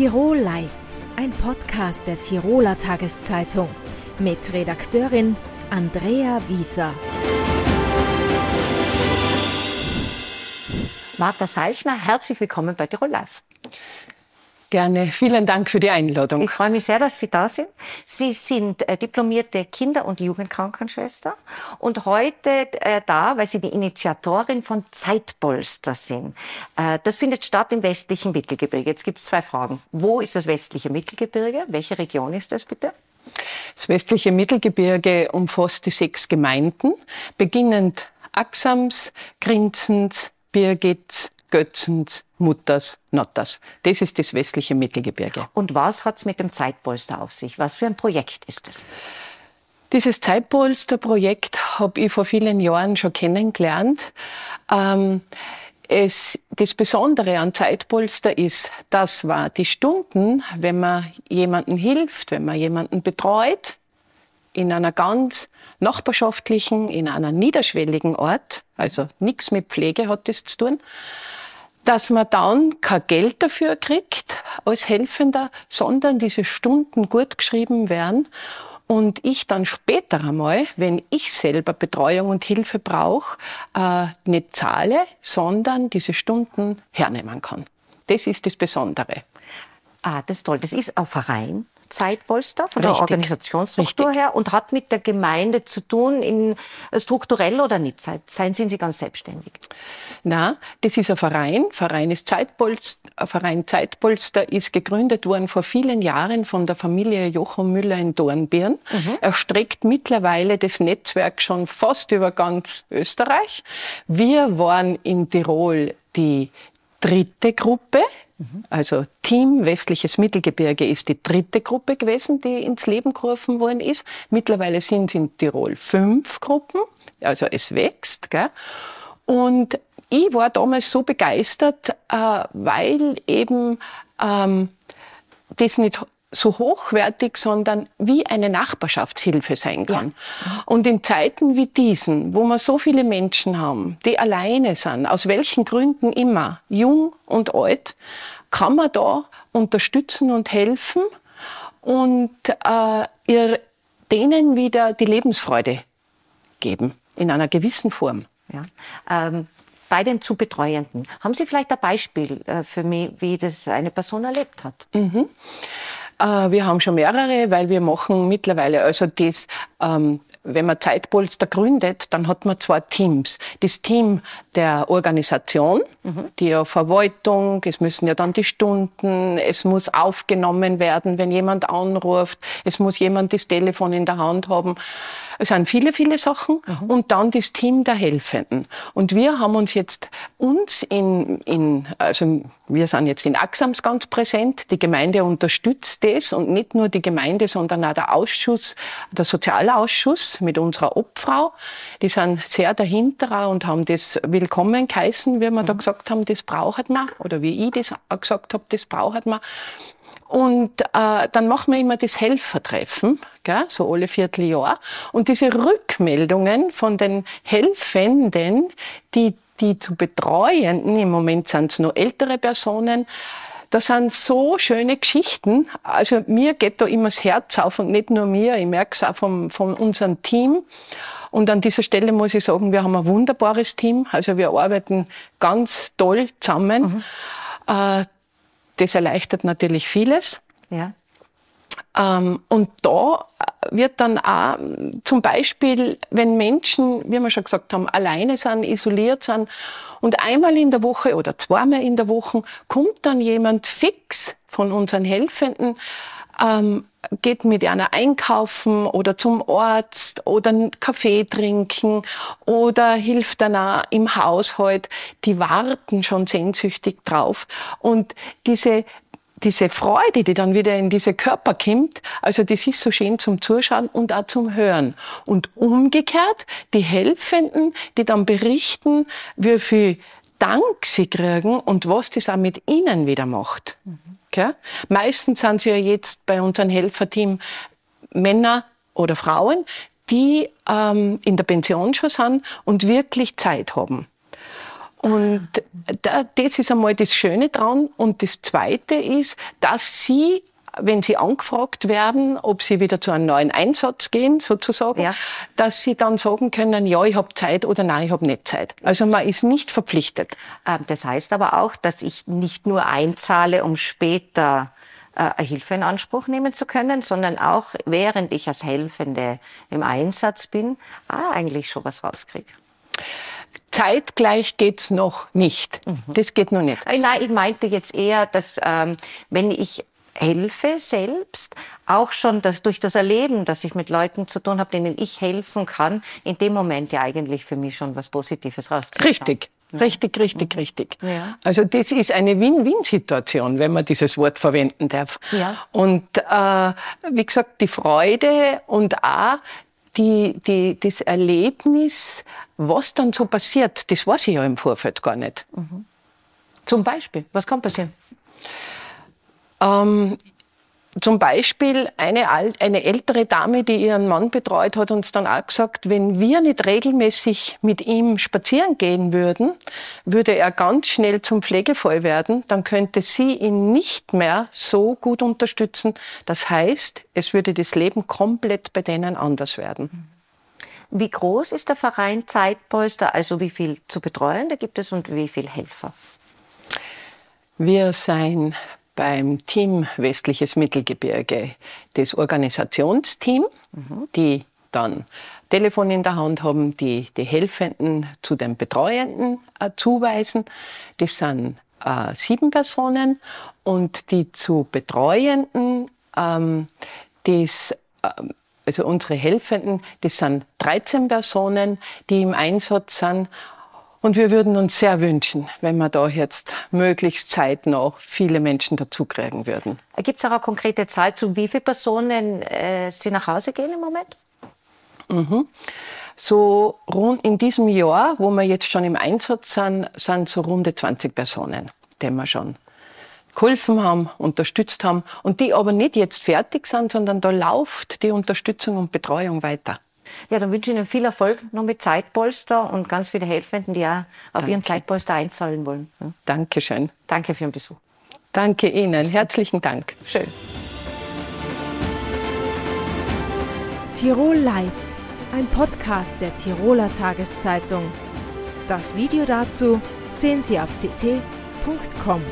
Tirol Live, ein Podcast der Tiroler Tageszeitung mit Redakteurin Andrea Wieser. Martha Seichner, herzlich willkommen bei Tirol Live. Gerne. Vielen Dank für die Einladung. Ich freue mich sehr, dass Sie da sind. Sie sind äh, diplomierte Kinder- und Jugendkrankenschwester und heute äh, da, weil Sie die Initiatorin von Zeitpolster sind. Äh, das findet statt im westlichen Mittelgebirge. Jetzt gibt es zwei Fragen. Wo ist das westliche Mittelgebirge? Welche Region ist das bitte? Das westliche Mittelgebirge umfasst die sechs Gemeinden, beginnend Axams, Grinzens, Birgit, Götzens, Mutters, Notters. Das ist das westliche Mittelgebirge. Und was hat es mit dem Zeitpolster auf sich? Was für ein Projekt ist es? Dieses Zeitpolster-Projekt habe ich vor vielen Jahren schon kennengelernt. Ähm, es, das Besondere an Zeitpolster ist, dass man die Stunden, wenn man jemanden hilft, wenn man jemanden betreut, in einer ganz nachbarschaftlichen, in einer niederschwelligen Ort, also nichts mit Pflege hat das zu tun, dass man dann kein Geld dafür kriegt als Helfender, sondern diese Stunden gut geschrieben werden und ich dann später einmal, wenn ich selber Betreuung und Hilfe brauche, äh, nicht zahle, sondern diese Stunden hernehmen kann. Das ist das Besondere. Ah, das ist toll. Das ist ein Verein. Zeitpolster von Richtig. der Organisationsstruktur Richtig. her und hat mit der Gemeinde zu tun, in, strukturell oder nicht? Seien sind Sie ganz selbstständig? Na, das ist ein Verein. Verein ist Zeitpolster, Verein Zeitpolster ist gegründet worden vor vielen Jahren von der Familie Jochum Müller in Dornbirn. Mhm. Er streckt mittlerweile das Netzwerk schon fast über ganz Österreich. Wir waren in Tirol die dritte Gruppe also Team Westliches Mittelgebirge ist die dritte Gruppe gewesen, die ins Leben gerufen worden ist. Mittlerweile sind es in Tirol fünf Gruppen, also es wächst. Gell? Und ich war damals so begeistert, äh, weil eben ähm, das nicht so hochwertig, sondern wie eine Nachbarschaftshilfe sein kann. Ja. Und in Zeiten wie diesen, wo wir so viele Menschen haben, die alleine sind, aus welchen Gründen immer, jung und alt, kann man da unterstützen und helfen und äh, ihr, denen wieder die Lebensfreude geben, in einer gewissen Form. Ja. Ähm, bei den zu Betreuenden, haben Sie vielleicht ein Beispiel äh, für mich, wie das eine Person erlebt hat? Mhm. Äh, wir haben schon mehrere, weil wir machen mittlerweile also das, ähm, wenn man Zeitpolster gründet, dann hat man zwei Teams. Das Team der Organisation, mhm. die ja Verwaltung, es müssen ja dann die Stunden, es muss aufgenommen werden, wenn jemand anruft, es muss jemand das Telefon in der Hand haben. Es sind viele, viele Sachen mhm. und dann das Team der Helfenden. Und wir haben uns jetzt uns in, in also wir sind jetzt in Axams ganz präsent. Die Gemeinde unterstützt das und nicht nur die Gemeinde, sondern auch der Ausschuss, der Sozialausschuss mit unserer Obfrau. Die sind sehr dahinter und haben das willkommen geheißen, wie wir mhm. da gesagt haben, das braucht man. Oder wie ich das gesagt habe, das braucht man. Und äh, dann machen wir immer das Helfertreffen, gell, so alle Vierteljahr. Und diese Rückmeldungen von den Helfenden, die, die zu betreuenden, im Moment sind es nur ältere Personen, das sind so schöne Geschichten. Also mir geht da immer das Herz auf und nicht nur mir, ich merke es auch vom, von unserem Team. Und an dieser Stelle muss ich sagen, wir haben ein wunderbares Team. Also wir arbeiten ganz toll zusammen. Mhm. Äh, das erleichtert natürlich vieles. Ja. Ähm, und da wird dann auch zum Beispiel, wenn Menschen, wie wir schon gesagt haben, alleine sind, isoliert sind und einmal in der Woche oder zweimal in der Woche kommt dann jemand fix von unseren Helfenden, ähm, geht mit einer einkaufen oder zum Arzt oder einen Kaffee trinken oder hilft dann auch im Haushalt. Die warten schon sehnsüchtig drauf. Und diese diese Freude, die dann wieder in diese Körper kommt, also das ist so schön zum Zuschauen und auch zum Hören. Und umgekehrt, die Helfenden, die dann berichten, wie viel Dank sie kriegen und was das auch mit ihnen wieder macht. Mhm. Meistens sind sie ja jetzt bei unserem Helferteam Männer oder Frauen, die ähm, in der Pension schon sind und wirklich Zeit haben. Und da, das ist einmal das Schöne dran. Und das Zweite ist, dass sie wenn sie angefragt werden, ob sie wieder zu einem neuen Einsatz gehen, sozusagen, ja. dass sie dann sagen können, ja, ich habe Zeit oder nein, ich habe nicht Zeit. Also man ist nicht verpflichtet. Ähm, das heißt aber auch, dass ich nicht nur einzahle, um später äh, Hilfe in Anspruch nehmen zu können, sondern auch während ich als Helfende im Einsatz bin, ah, eigentlich schon was rauskriege. Zeitgleich geht's noch nicht. Mhm. Das geht noch nicht. Äh, nein, ich meinte jetzt eher, dass ähm, wenn ich helfe selbst, auch schon das, durch das Erleben, dass ich mit Leuten zu tun habe, denen ich helfen kann, in dem Moment ja eigentlich für mich schon was Positives rausziehen Richtig. Ja. Richtig, richtig, mhm. richtig. Ja. Also das ist eine Win-Win-Situation, wenn man dieses Wort verwenden darf. Ja. Und äh, wie gesagt, die Freude und auch die, die, das Erlebnis, was dann so passiert, das weiß ich ja im Vorfeld gar nicht. Mhm. Zum Beispiel, was kann passieren? Ähm, zum Beispiel eine, eine ältere Dame, die ihren Mann betreut, hat uns dann auch gesagt, wenn wir nicht regelmäßig mit ihm spazieren gehen würden, würde er ganz schnell zum Pflegefall werden. Dann könnte sie ihn nicht mehr so gut unterstützen. Das heißt, es würde das Leben komplett bei denen anders werden. Wie groß ist der Verein Zeitpolster? Also wie viel zu betreuen da gibt es und wie viele Helfer? Wir sind beim Team Westliches Mittelgebirge das Organisationsteam, mhm. die dann Telefon in der Hand haben, die die Helfenden zu den Betreuenden äh, zuweisen. Das sind äh, sieben Personen und die zu Betreuenden, ähm, das, äh, also unsere Helfenden, das sind 13 Personen, die im Einsatz sind und wir würden uns sehr wünschen, wenn wir da jetzt möglichst zeitnah viele Menschen dazukriegen würden. Gibt es auch eine konkrete Zahl, zu wie viele Personen äh, Sie nach Hause gehen im Moment? Mhm. So rund in diesem Jahr, wo wir jetzt schon im Einsatz sind, sind so runde 20 Personen, denen wir schon geholfen haben, unterstützt haben und die aber nicht jetzt fertig sind, sondern da läuft die Unterstützung und Betreuung weiter. Ja, dann wünsche ich Ihnen viel Erfolg noch mit Zeitpolster und ganz viele Helfenden, die auch auf Danke. Ihren Zeitpolster einzahlen wollen. Ja. Dankeschön. Danke für den Besuch. Danke Ihnen. Herzlichen Dank. Schön. Tirol Live, ein Podcast der Tiroler Tageszeitung. Das Video dazu sehen Sie auf tt.com.